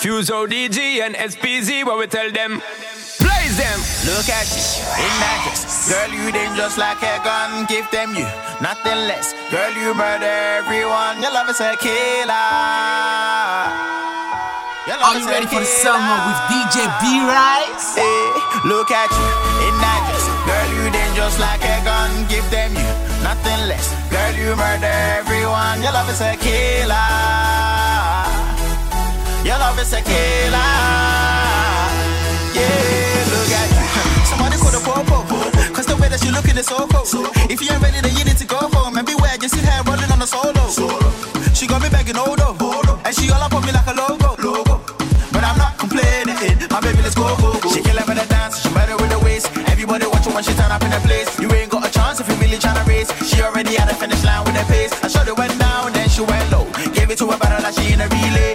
Fuse ODG and SPZ, what we tell them? Blaze them! Look at you, in that dress. Girl, you dangerous like a gun. Give them you, nothing less. Girl, you murder everyone. Your love is a killer. Are you ready for the summer with DJ B Rise? Hey, eh, look at you, in that dress. Girl, you dangerous like a gun. Give them you, nothing less. Girl, you murder everyone. Your love is a killer. Your love is a killer. Yeah, look at you. Somebody call the popo. Cause the way that you looking is so cool. If you ain't ready, then you need to go home. And beware, you see her rolling on the solo. She got me begging oh, Odo. And she all up on me like a logo. But I'm not complaining. My baby, let's go, go, go. She kill with the dance, she better with the waist. Everybody watching when she turn up in the place. You ain't got a chance if you really tryna race. She already at the finish line with the pace. I shot it went down, then she went low. Gave it to her better like she in a relay.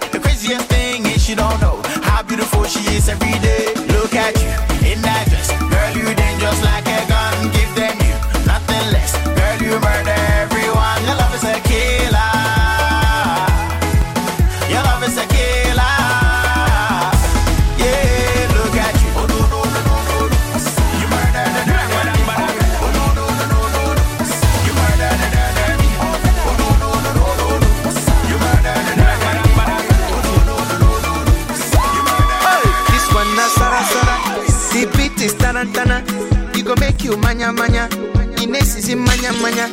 You manya manya. Ines is in manya manya.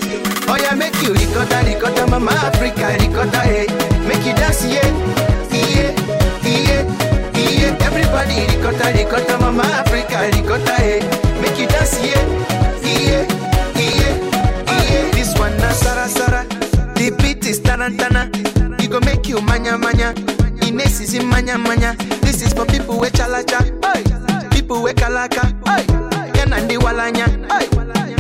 Oh yeah, make you ricotta ricotta, mama Africa ricotta hey. Eh. Make you dance yeah, yeah, yeah, yeah. Everybody ricotta ricotta, mama Africa ricotta hey. Eh. Make you dance yeah, yeah, yeah, yeah. This one na Sara Sara. The beat is tarantana. It go make you manya manya. Ines is in manya manya. This is for people with chalacha, hey. people with kalaka, hey. Walanya,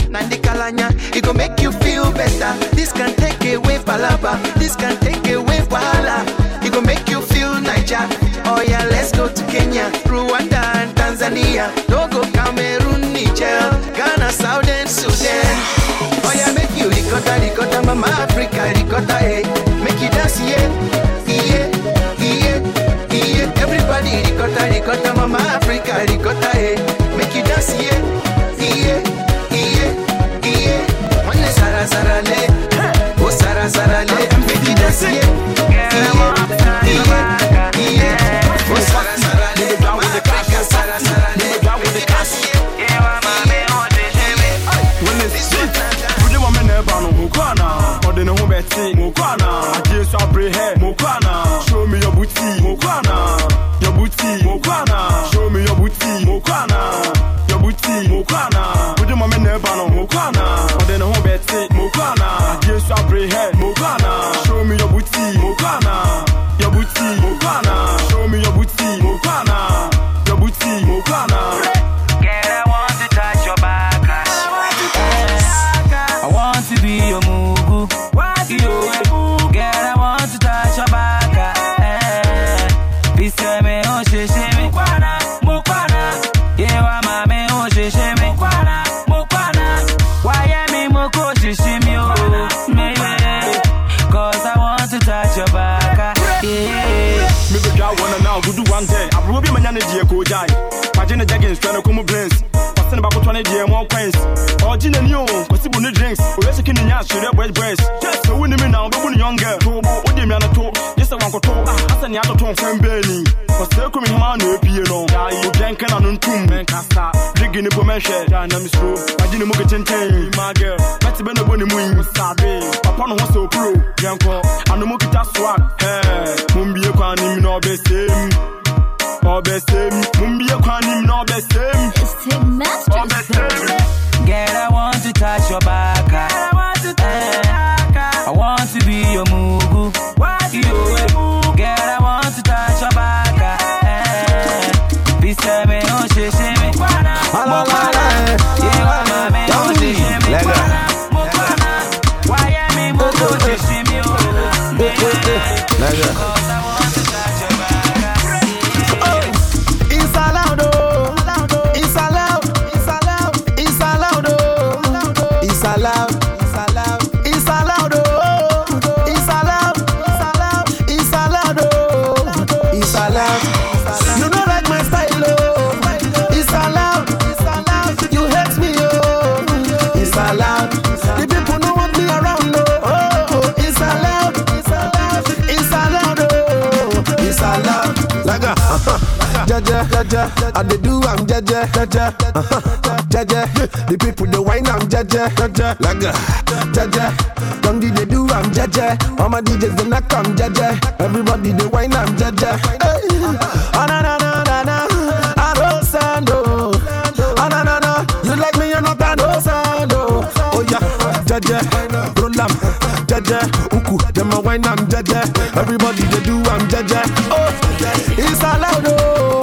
nandi kalanya. It go make you feel better. This can take away palaba, this can take away wahala. It go make you feel Niger. Oh yeah, let's go to Kenya, Rwanda and Tanzania. Togo, Cameroon, Niger, Ghana, Southern Sudan. Oh yeah, make you ricotta, ricotta, mama Africa, ricotta, hey. Eh. Make you dance, yeah, yeah, yeah, yeah. Everybody ricotta, ricotta, mama Digging the mention. Yeah, I'm slow. I didn't move it in ten. My girl, let's be the bunny moon. Sabe. Upon was so pro. Yanko, and the monkey swag. Hey, Mumbi, you can't even know the same. uh-huh. Jaja, the people they wine I'm Jaja, Jaja, Laga, Jaja. Long did they do I'm Jaja. All my DJs they knock I'm Jaja. Everybody they wine I'm Jaja. Hey. Oh na na na na na, I don't sound oh. Ah, oh na na na, you like me or not I don't sound oh. Oh yeah, Jaja, roll am, Jaja, uku, them a wine I'm Jaja. Everybody they do I'm Jaja. Oh, it's allowed oh.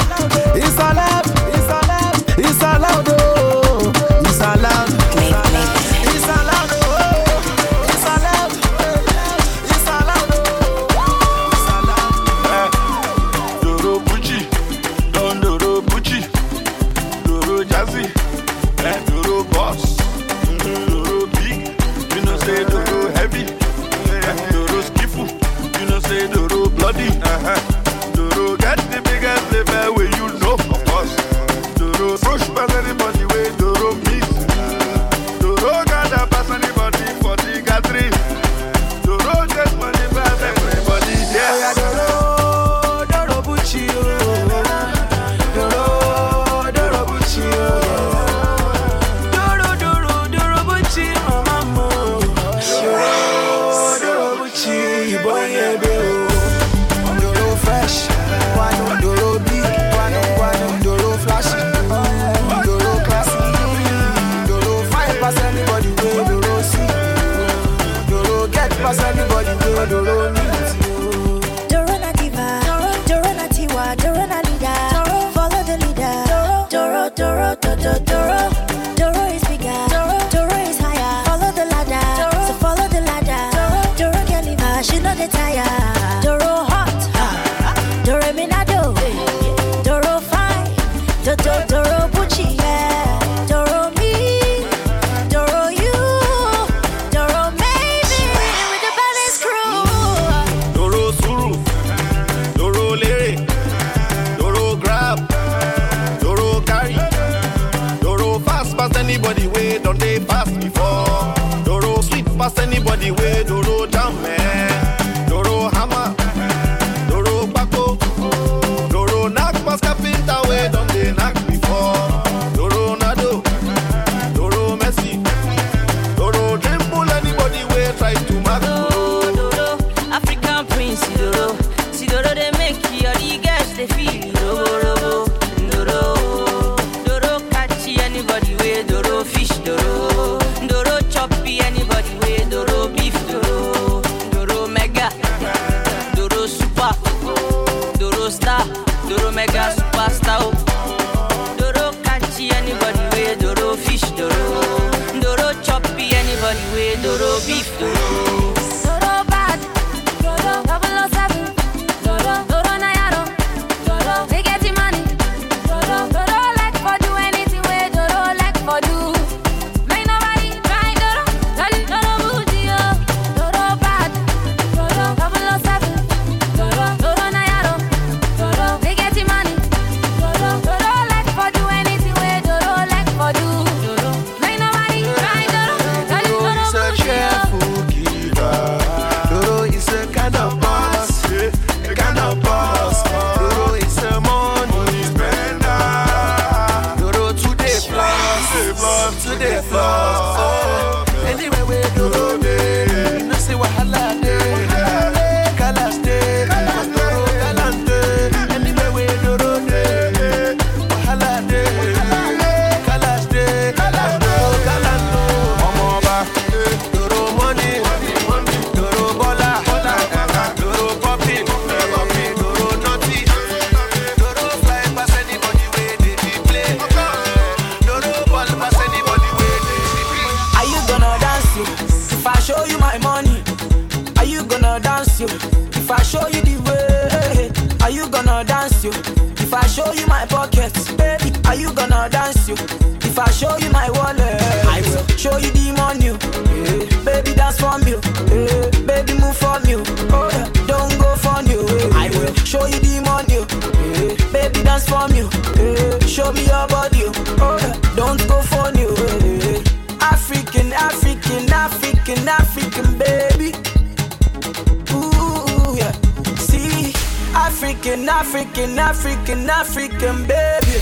African, African, baby.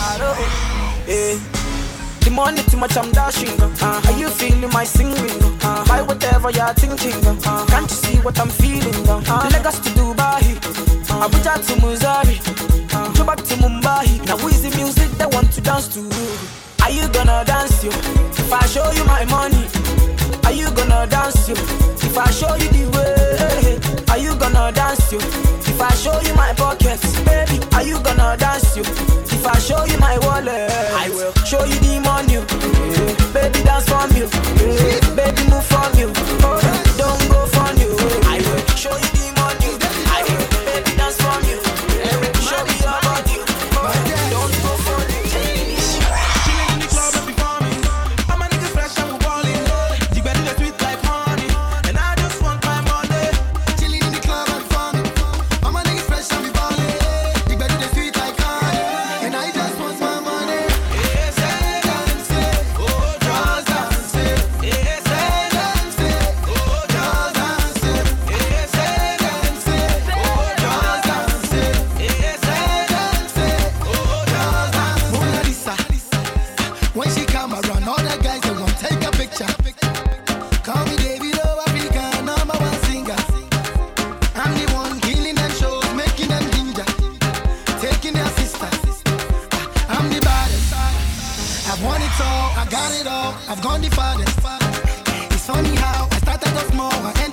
I don't, yeah. The money too much, I'm dashing. Uh, are you feeling my singing? Uh, buy whatever you're thinking. Uh, can't you see what I'm feeling? Uh, Lagos to Dubai, uh, Abuja to Missouri, uh, back to Mumbai. Now who is the music they want to dance to? Are you gonna dance you? If I show you my money, are you gonna dance you? If I show you the way, are you gonna dance you? Show you my pockets, baby, are you gonna dance you? If I show I've gone the farthest. It's funny how I started off small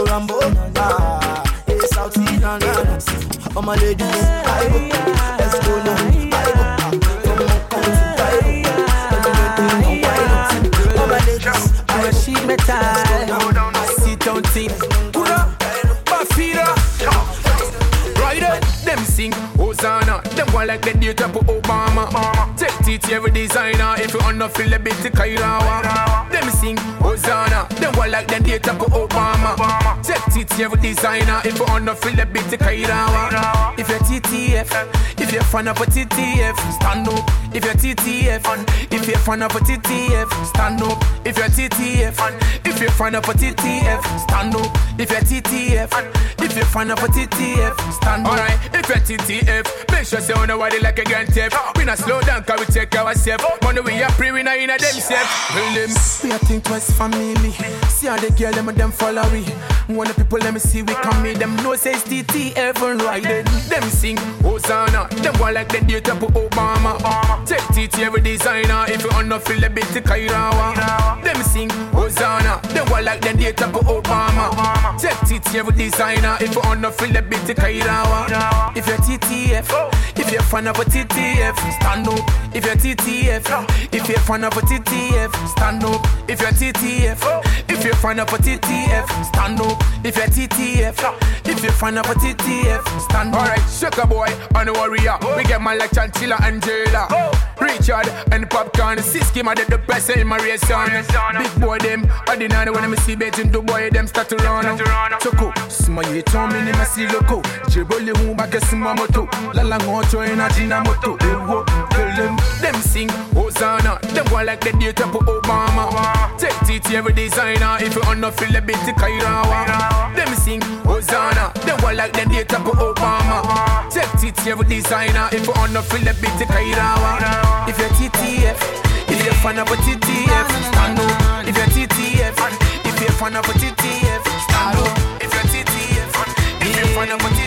Presido Rambo, ah. Hey, na na na. All my ladies, I go. Let's go now. I go. From Hong Kong to Cairo. And you don't think I'm wild. All my ladies, I go. sheet metal. Sit down, team. Up, Bafira. Right then, them sing Hosanna. Them one like the date of Obama. Take TT every designer. If you wanna feel a bit Kairawa. Them sing Hosanna. Them one like the date of Obama. Take TT every designer. If you wanna feel a bit Kairawa. If you're TTF, if you're fan of a TTF, stand up. If you're TTF, if you're fan of a TTF, stand up. If you're TTF, if you're fan of a TTF, stand up. If you're TTF, if you're fan of a TTF, stand up. Alright, if you're TTF, make sure say oh, on nobody like a grand theft. We not slow down, cause we take ourselves. Money we are pre, we not in a them self. We are think twice family. See how the girl, them and them follow we. One of people, let me see we come in. Them no says TTF and right then. Them sing Hosanna. Them go like the data for Obama. Obama. Take it every designer. If you wanna feel a bit to Kairawa. Them sing Hosanna. Them go like the data for Obama. Obama. Take it every designer. If you wanna feel a bit to Kairawa. If you're TTF, if you're fan of a TTF, stand up. If you're TTF, if you're fan of a TTF, stand up. If you're TTF, if you're fan of a TTF, stand up. If you're TTF, if you're fan of a TTF, stand up. Alright, shake a boy, on the warrior. We get man like Chantilla and Jela, Richard and Popcorn, Siski, my the best in my race. Big boy, them, I deny when I see betting the boy, them start to run. Choco, smile, Tommy, me, I see loco. Jiboli, who back a smamoto. La la, moto, and I them. Them sing Hosanna. Them go like the data for Obama. Take it every designer. If you wanna feel a bit Kairawa. Them sing Hosanna. Them go like the data for Obama. Take it every designer. If you wanna feel a bit Kairawa. If you're TTF. If you're fan of a TTF, stand up. If you're TTF, if you're fan of a TTF, stand up. If you're TTF, if you're fan of a TTF.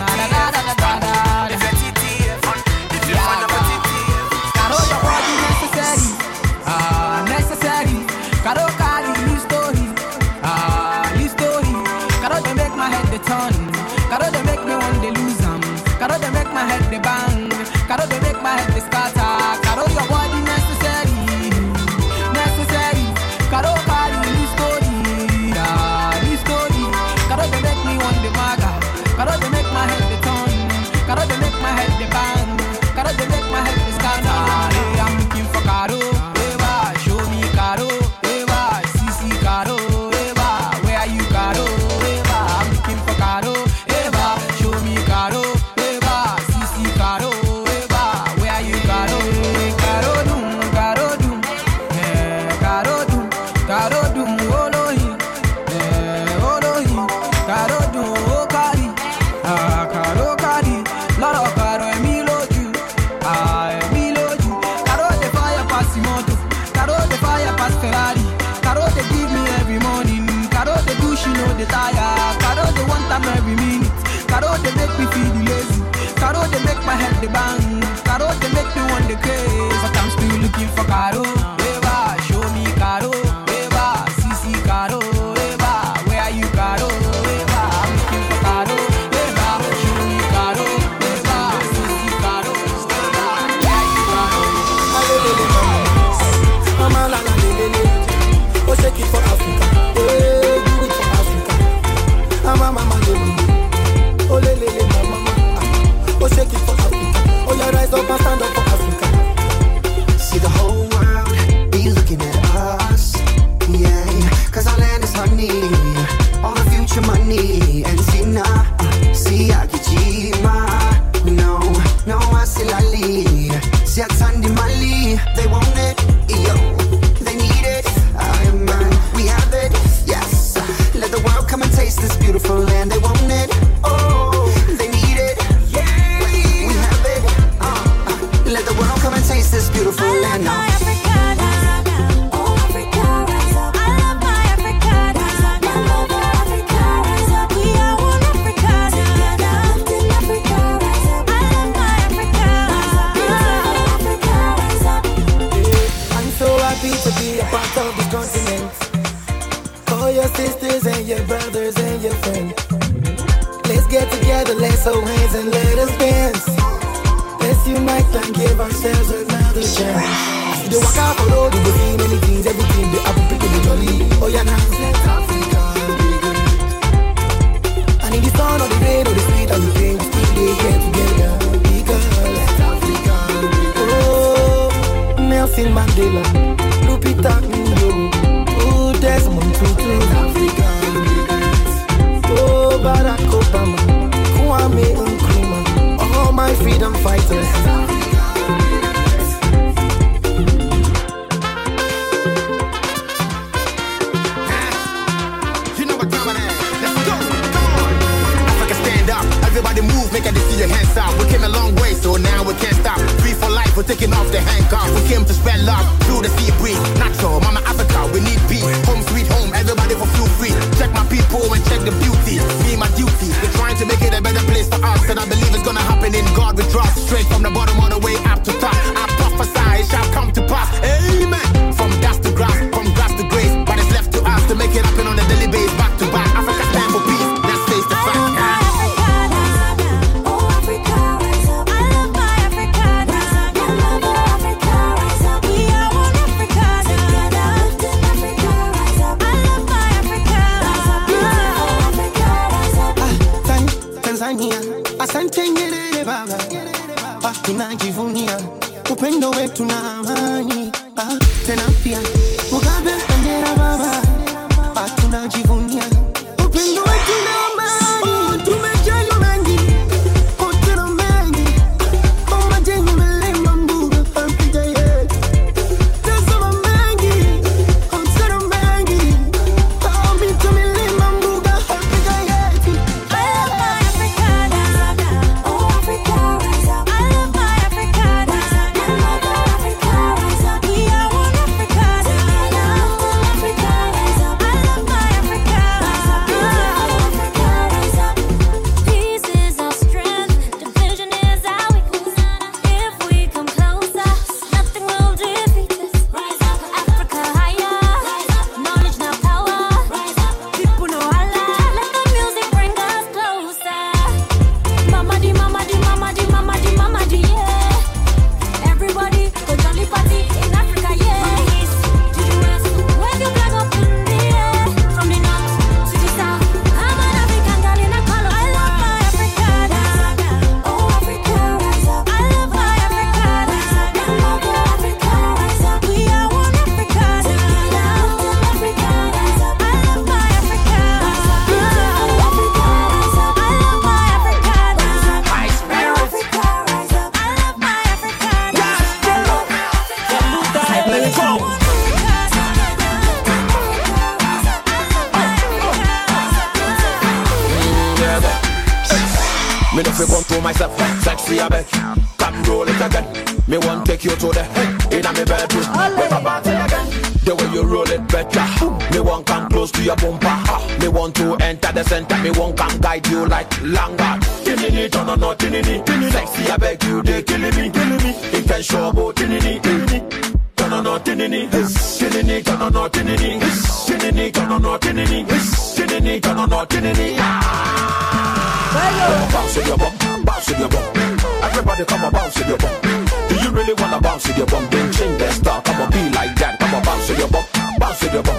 With your bum, bounce with your bum.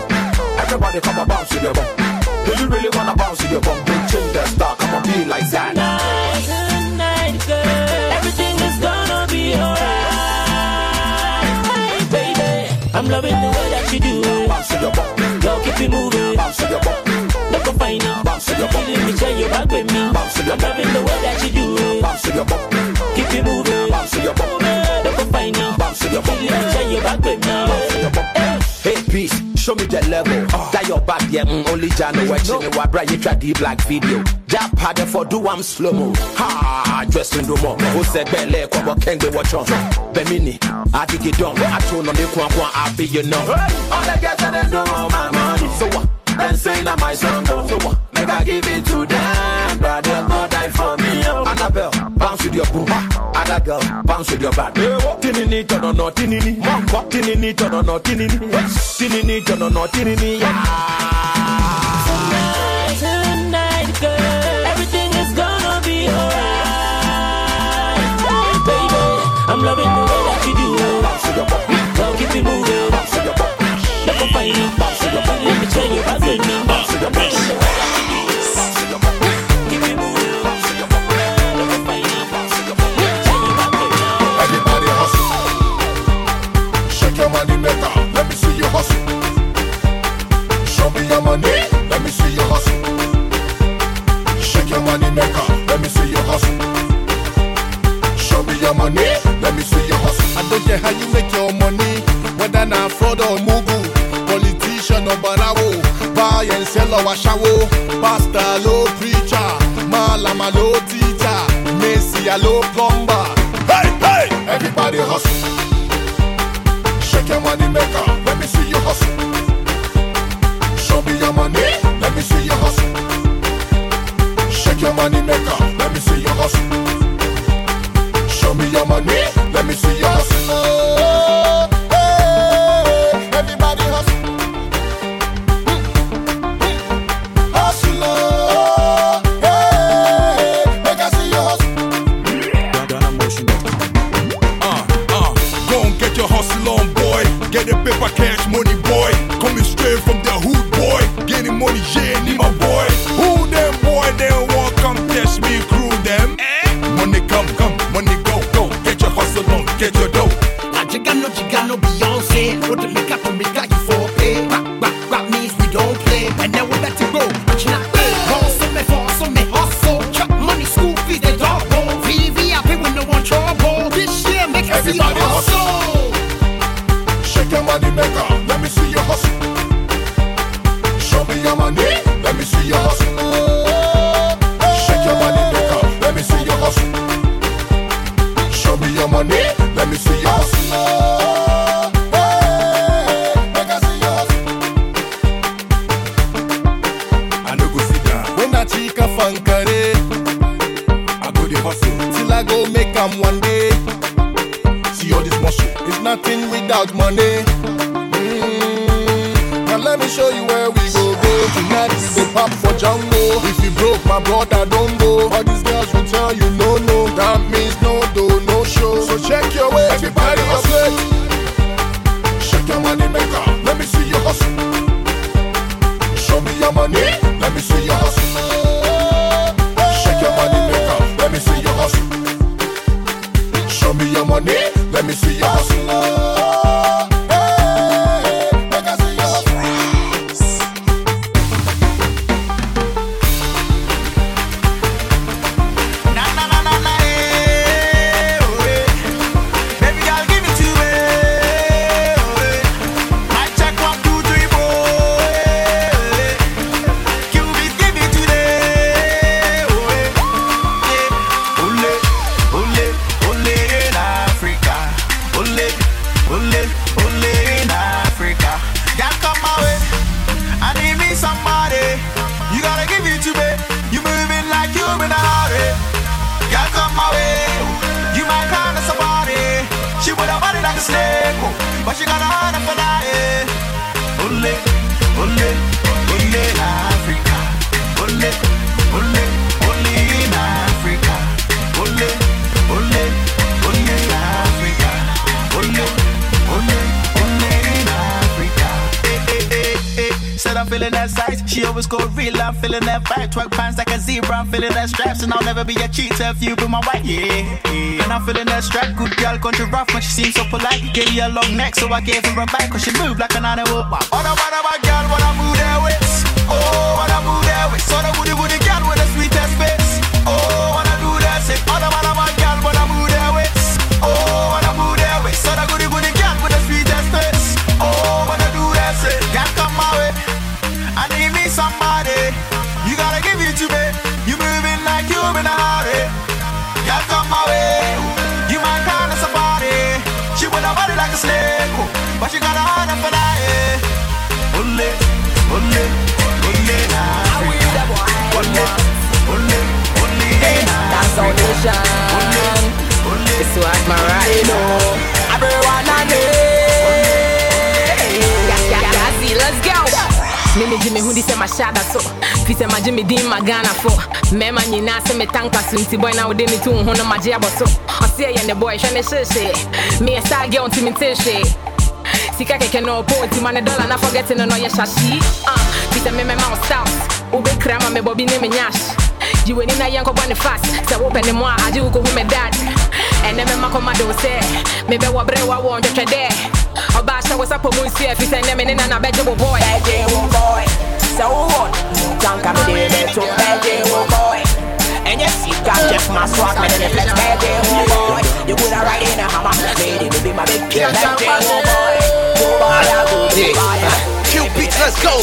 Everybody come on, bounce with your bum. Do you really wanna bounce with your bum? Then change the style, come on, be like that. Tonight, girl, everything is gonna be alright, baby. I'm loving the way that you do it. Bounce with your bum, Girl, keep it moving. bounce with your bum, Look up fine bounce with your bum, Let me your back with me. bounce with your I'm loving the way that you do it. bounce with your bum, show me the level. That your back, yeah, mm, only Jano watching me. What bright you try the black video. That part for do I'm slow mo. Ha, dress in the mo. Who said Bele, Kwabo Kengbe, watch on. Bemini, I think it done. I told on the Kwan Kwan, I be you know. All the girls and they know my money. So what? Then say that my song go. So what? Make I give it to them. Brother, go die for me. Annabelle, bounce with your boom. Other girl, bounce with your back. Tinini, turn on, no, tinini. Mamba, tinini, turn on, no, tinini. Tinini, turn on, no, tinini. Tonight, girl, everything is gonna be alright, baby. I'm loving the way that you do. Bounce with your bum, Girl, keep it moving. bounce with your Look up fine now. bounce with your bum, Let me your back with me. bounce with your bum, money maker. Let me see you hustle. Show me your money. Let me see you hustle. Shake your money maker. Let me see you hustle. Show me your money. Let me see you hustle. I don't care how you make your money, whether na fraud or mugu, politician or barawo, buy and sell or washawo, pastor, low preacher, malama, low teacher, Messi, a low plumber. Hey, hey! Everybody hustle. Shake feeling that size. She always go real. I'm feeling that vibe. Twerk pants like a zebra. I'm feeling that straps, and I'll never be a cheater if you be my wife. Yeah. And I'm feeling that strap. Good girl, country rough, but she seems so polite. Gave me a long neck, so I gave her a bite. Cause she moved like an animal. All the what about girl when I move waist? Oh, when I move waist. So the woody What my right. Now. Everyone on it. Let's go. Mimi Jimmy Hundi sɛ mahyɛ ada so fi sɛ magye me din ma ghanafo mmarima nyinaa sɛ metanka so nti bɔi na wode me to wo ho no magye abɔ so. Ɔseɛ yɛ ne bɔy hwɛ ne hyehyee meyɛ star girl nti mente hwee sika kɛkɛ no ɔpɔ nti ma ne dɔla na forget no no ɔyɛ hyahyi fi sɛ ah, memɛma wo styles wobɛkra ma mebɔ bi ne me nyash. Gye w'ani na yɛnkɔbɔ ne fast. Sɛ wopɛ ne mu a agye wo kɔhu me dad ɛnɛ mɛma kɔma de wo sɛ mebɛwɔ berɛ wawɔ ntwɛtwɛ dɛ ɔba ahyɛ wo sapɔ mu nsuɛ fi sɛ nnɛ me ne nana bɛgye wo boy. Bɛgye wo boy. Sɛ wowɔ tanka mede bɛto bɛgye wo boy. Ɛnyɛ sika just my swag mede ne flex bɛgye wo boy. You coulda ride in a hammer. Made it be my big kid bɛgye wo boy. Go boy a go go boy Kill beats, let's go.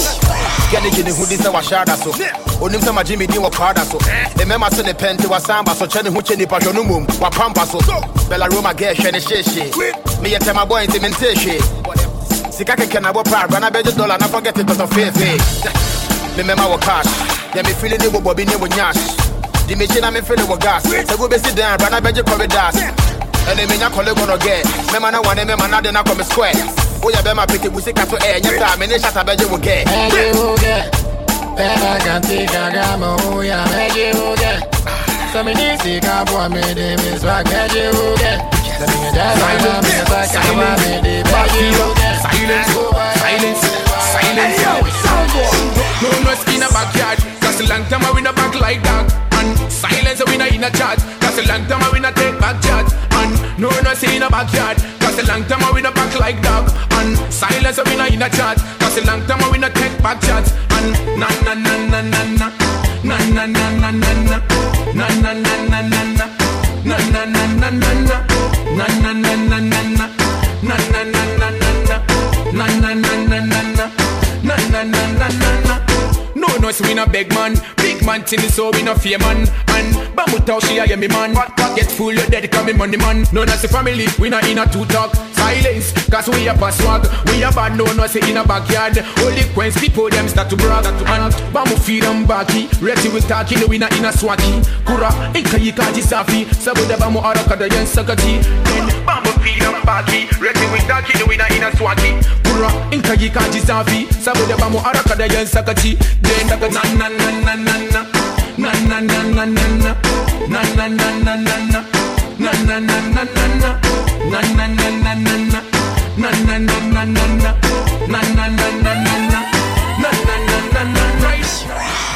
Gɛne gye ne ho din sɛ wahyɛ ada so onim magye eh. me din wɔ kwaada so. Ɛmɛma se ne pɛnte wasamba so. Kyɛ ne ho kyɛ nipa hwɛ no mmom wapampa so bɛla roma gɛ hwɛ ne hyehyee meyɛ tɛma bɔe nti mentee hwee sika kɛkɛ na bɔ pra agua na bɛgye dɔla na fɔgɛte tɔtɔ feefee memɛma wɔ cash deɛ mefili ne bobɔ bi ne wɔ nyash. De mekyi na mefili wɔ gas. Se sɛ wobɛsi dan abra na bɛgye corridors ɛne menya kɔle gɔnɔ gɛ mɛma na wane mɛma na de na kɔ me square woyɛ bɛma peke bu sika so ɛ nyɛ mene hyata bɛgye wo gɛ Bɛgye wo gɛ Bɛma kante gaga ma wo ya bɛgye wo gɛ Sɛ me de me swag bɛgye wo gɛ Sɛ me nyɛ jazz na me swag kama me de bɛgye wo Silence, silence, silence. No, no skin a backyard. Cause a long time I win a back like that. And silence we not in a chat. Cause a long time win a take back chat. And no, no see in a backyard. Cause a long time I win like dog. And silence we not in a chat. Cause a long time we not take back chat. And na na na na na na. Na na na na na na. Na na na na na na. Na na na na na na. Na na na na na na. Na na na na na na. Na na na na na na. Na na na na na na. No, no, so we no beg man. Big man till so we no fear man. And tell she a hear me man. Get full, you dead, call me money man. No, no, see family, we not in a two talk. Silence, cause we a pass swag. We a bad, no, no, say in a backyard. Only queens, people them start to brag. And Bamboo feed them backy. Ready we talking, we not in a swaki. Kura, inka yika jisafi. Saboda bamu arakada yen sakati. Then Bamboo feed them backy. Ready talking, we not in a swaki. Kura, inka yika jisafi. Saboda bamu arakada yen sakati. Then daga na na na na na na. Na na na na na na. Na na na na na na. Na na na na na na. Na na na na na na. Na na na na na na. Na na na na na na. Na na na na na. Right.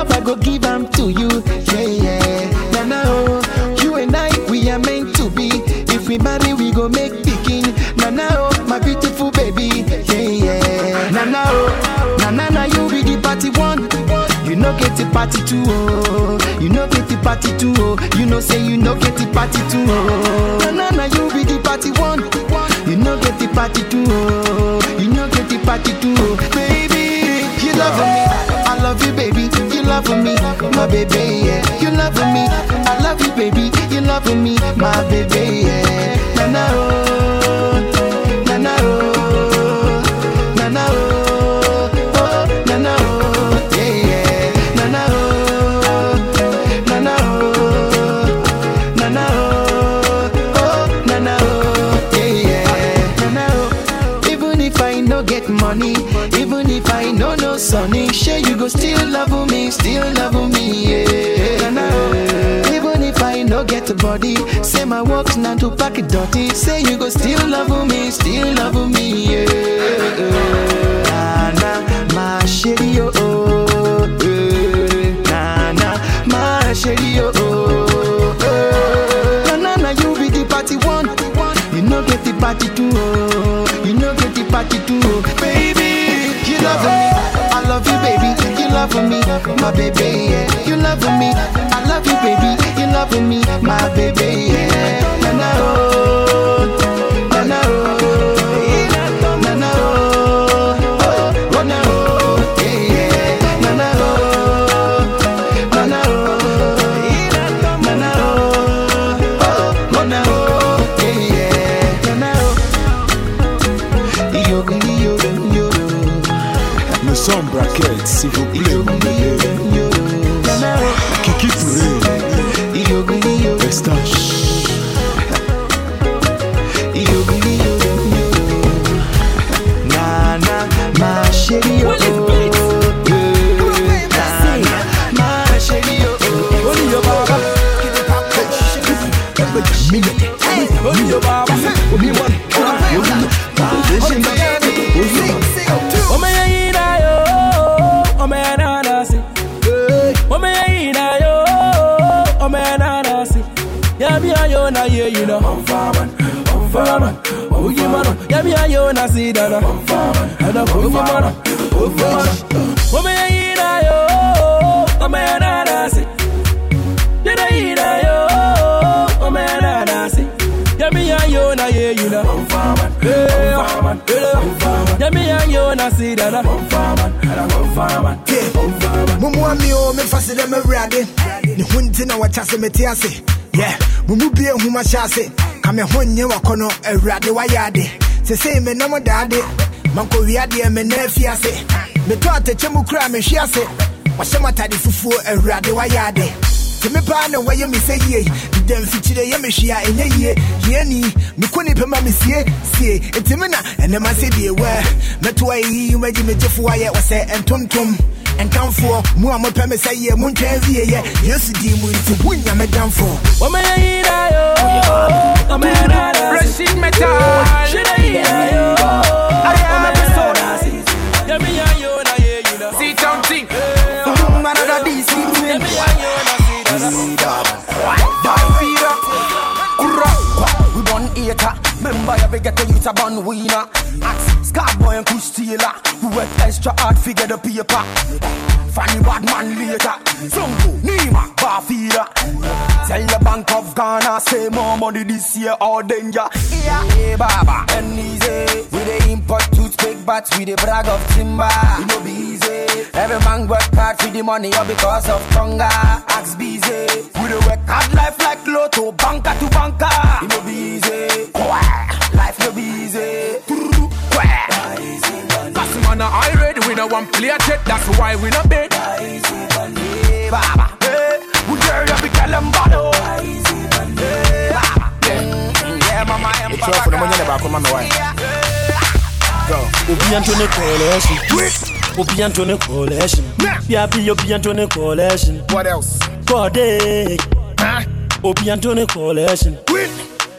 Love I go give am to you, yeah yeah. Na na oh, you and I we are meant to be. If we marry, we go make pikin. Na na oh, my beautiful baby, yeah yeah. Na oh, na na na you be the party one. You know get the party two oh, you know get the party two oh. You know say you know get the party two oh. Na na you be the party one. You know get the party two oh, you know get the party two oh. Baby, you love me, I love you baby. Love me, my baby yeah. You love me, I love you baby. You love me, my baby yeah. Na na oh, me, still love me, yeah. Even if I no get a body, say my work's not to pack it dirty, say you go still love me, my baby, yeah. you love me, I love you, baby, you love me, my baby, yeah. oh, fireman, oh you man, yeah me and you na see that. And I'm on fireman, on fireman. Oh me and you na yo, oh me and I see. Yeah me and you na ye you know. On fireman, yeah me and you na see that. On fireman, and I'm on fireman, on fireman. Mumu ami o me fasi dem awurade ne ho nti na wɔkyɛ se mete ase yɛ mumu bie nhoma hyɛ ase ka me ho nyɛ wakɔ no awurade wayɛ ade sesei me nam daade mankɔwia deɛ me na afi ase metɔ atɛkyɛ mu kora mehwe ase wahyɛ m atade fufuo awurade wayɛ ade nti me paa na wɔyɛ me sɛ yie da mfikyire yɛ mehwe a ɛnyɛ yie hiani meko nipa ma mesie sie nti me na ɛnɛma sɛ deɛ wɛ mɛtoa ɛyi magye megyefo ayɛ wɔ sɛ ɛntontom nkamfoɔ mu a mopɛ me sɛ yɛ montwɛn wieyɛ yesu dii mu nti wonya me damfoɔ Rashid Metal. See We born acre. Remember every ghetto youth a born winner. Axe, Scarboy and Kush Taylor. We work extra hard figure the paper. Funny bad man later. Zongo, Nima, Bafira. Tell the Bank of Ghana, say more money this year or danger. Yeah, hey, Baba, and easy. We the import toothpick, but we the brag of timber. It no be easy. Every man work hard for the money or because of hunger. Axe busy. We the work hard life like lotto, banker to banker. It no be easy. Life no be easy. Cause man I ready, we no want play a check, that's why we no. Hey, Baba, hey, we dare you be tell them bado. Oh? Hey, yeah, mama, I'm ɛtwerɛfo no monyɛ ne baako ma me wae Obia nto ne collection. Obia nto ne collection. Bia bi obia nto ne collection. What else? Kode. Obia nto ne collection.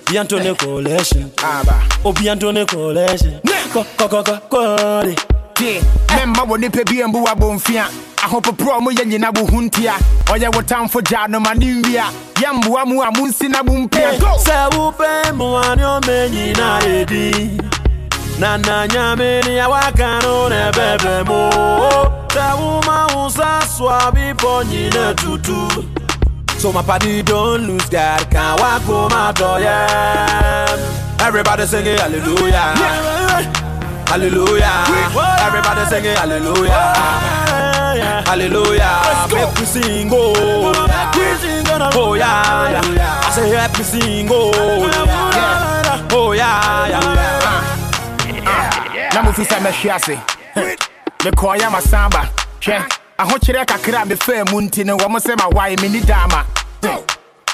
Obia nto ne collection. Aba. Obia nto ne collection. Ko ko ko ko kode. tie memma wɔ nipa bi mbu abɔmfia ahopoprɔ mo yɛ nyina bo ho ntia ɔyɛ wo tamfo gyaa no ma ne nwia yɛmboa mu a monsi na bo mpia Sɛ wopɛ mmoa ne ɔma nyina edi na na nyame ne awaka no na ɛbɛbɛ mu sɛ woma wo sa so a bepɔ nyina tutu So my party don't lose God, can't walk home my door, yeah. Everybody singing hallelujah, hallelujah. Everybody singing hallelujah, hallelujah. Make we sing, oh, oh yeah, yeah. I say help me sing, oh, yeah, oh yeah, yeah. Na mofi sɛ mɛhwe ase. Mekɔɔyɛ masamba. Hwɛ ahokyerɛ kakra a mefaa mu nti no wɔm sɛ mawae menni daama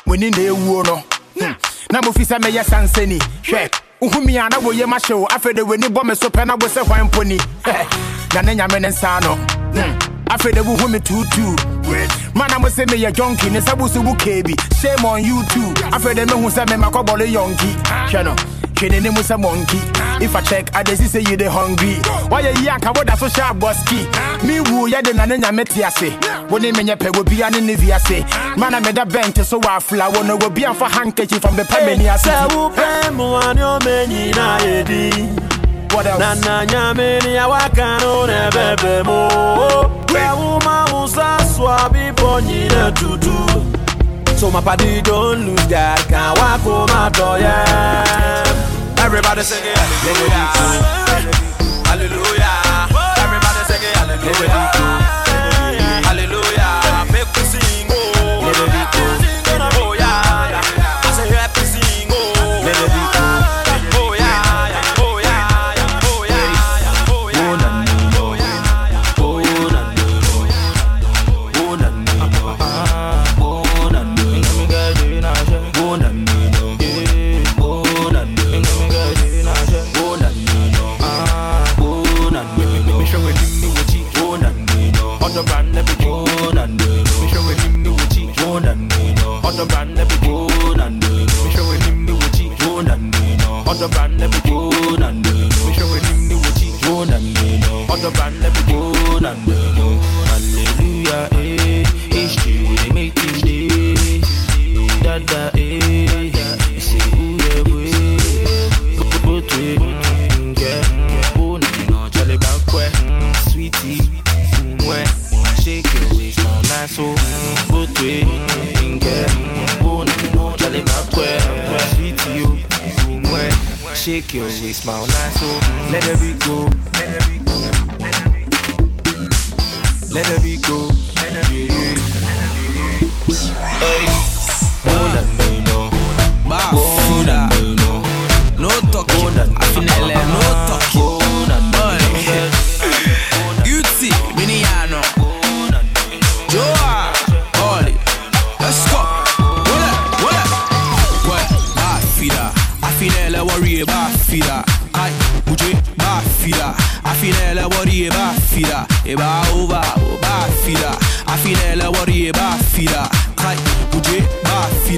moni na ɛwuo no na mofi sɛ mɛyɛ sansani hwɛ wohu mi a na woyɛ mahyɛ wo afei de w'ani bɔ me so pɛ na wo sɛ hwan na ne nyame ne nsa no afei de wohu me tuutuu mo sɛ meyɛ jonki ne sɛ wo so wo keebi shame on you too. Afei de mehu sɛ memakɔbɔle yɔnki hwɛ no. hwɛ ne ne mu sɛ monkey. If i check i see say you dey hungry. Wayɛ yi anka woda so hyɛ abɔski me wu yɛde na ne nyame te ase wo ne menyɛ pɛ wobia ne ne viase mana meda bɛnte so I wɔ afla wo no wobi amfa handkerchief from the pɛmani ase Sɛ wopɛ mmoa ne ɔma nyina edi na na nyame ne awaka no na ɛbɛbɛ mu sɛ woma wo sa so my party don't lose God, can't walk home my door, yeah. Everybody sing it, hallelujah, hallelujah. Everybody sing it, hallelujah, hallelujah. Make we sing, oh, oh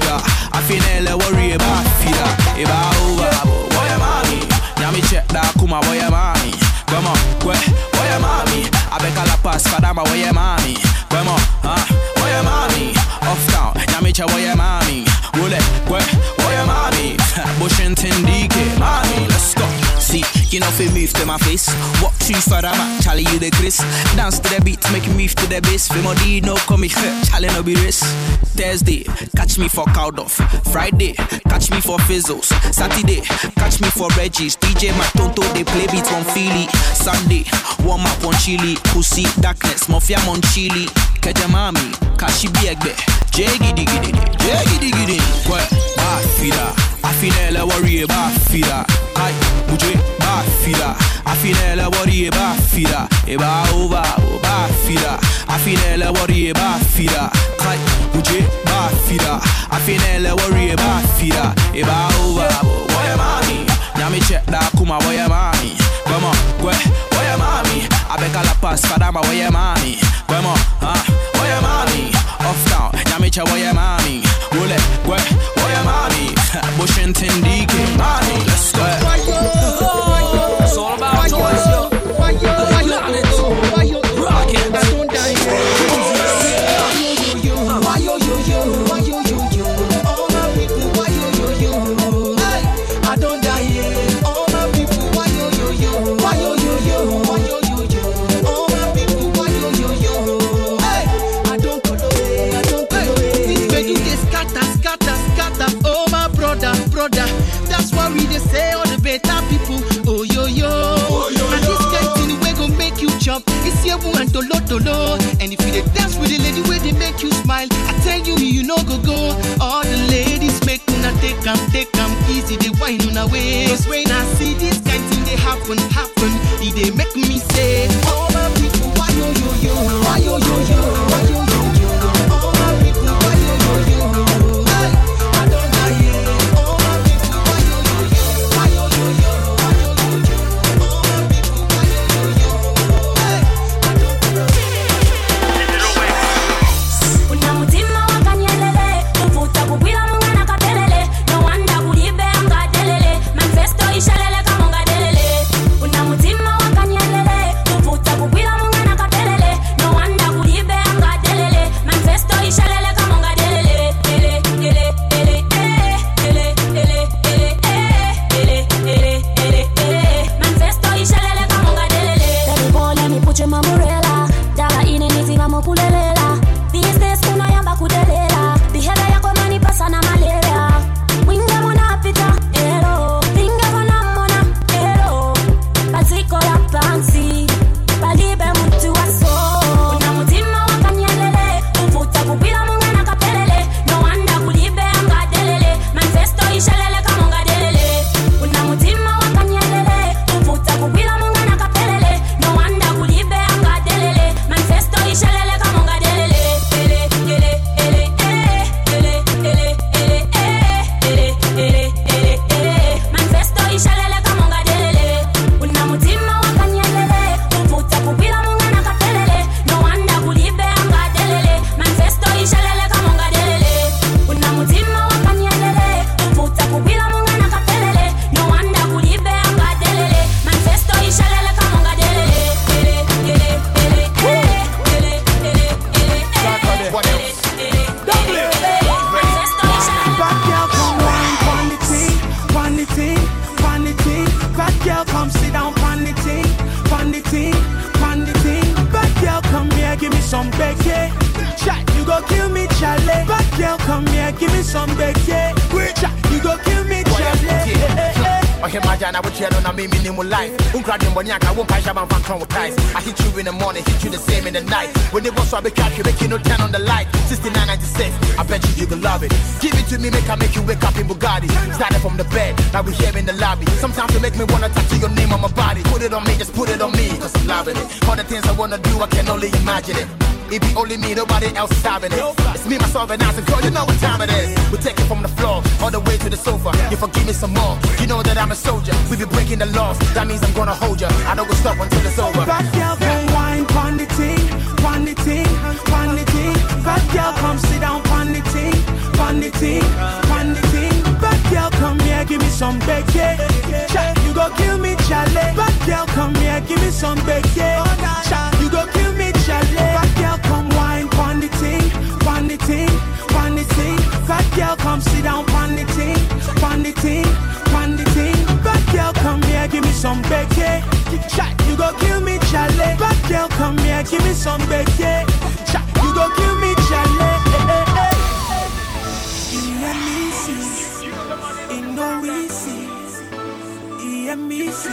fida afinele worry about fida iba over boy mami nyami check that kuma boy mami come on we boy mami abeka la pass kadama boy mami You know, fi move to my face. Walk too far back, Charlie, you the Chris. Dance to the beat, make you move to the bass. Fi my D, no come here, Charlie, no be race. Thursday, catch me for Caldoff. Friday, catch me for Fizzles. Saturday, catch me for Reggie's. DJ Matonto, they play beats on Philly. Sunday, warm up on Chile. Pussy, darkness, mafia, on Chile. Kejamami, Kashibiegbe, Jegidi, Jegidi, Kwe, Bafida, Afinela worry about Fida, I, Muje, Bafida, Afinela worry about Fida, Eba over, Bafida, Afinela worry about Fida, Kai, Muje, Bafida, Afinela worry about Fida, Eba over, Boy, Mami, Nami check da Kuma, Boy, Mami, Come on, Kwe, mami, abeka la pass kadama woye mami kwemo ha woye mami off down nyamicha woye mami wule kwe woye mami bushin tindiki mami let's go. It's all about you, make you no 10 on the light. 6996, I bet you you can love it. Give it to me, make I make you wake up in Bugatti. Started from the bed, now we here in the lobby. Sometimes you make me wanna tattoo your name on my body. Put it on me, just put it on me, cause I'm loving it. All the things I wanna do, I can only imagine it. It be only me, nobody else is stopping it. It's me, myself, and I, so girl, you know what time it is. We take it from the floor, all the way to the sofa. You forgive me some more. You know that I'm a soldier. We be breaking the laws, that means I'm gonna hold you. I don't go stop until it's over. Girl, come wine, pon the pon the ting, pon the ting. Bad girl, come sit down, pon the ting, pon the ting, pon the ting. Bad girl, come here, give me some bacon. Cha, you go kill me, Charlie. Bad girl, come here, give me some bacon. Cha, you go kill me, Charlie. Bad girl, come wine, pon the ting, pon the ting, pon the ting. Bad girl, come sit down, pon the ting, pon the ting, pon the ting. Girl, come here, give me some bacon. Cha, you go kill me, Charlie. Bad girl, come here, give me some bacon. Cha, you go kill me, Charlie. Eh, eh, eh. EMEC, Indonesia, EMEC.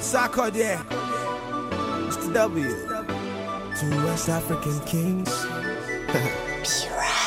Sako there, Mr. W. Two West African kings.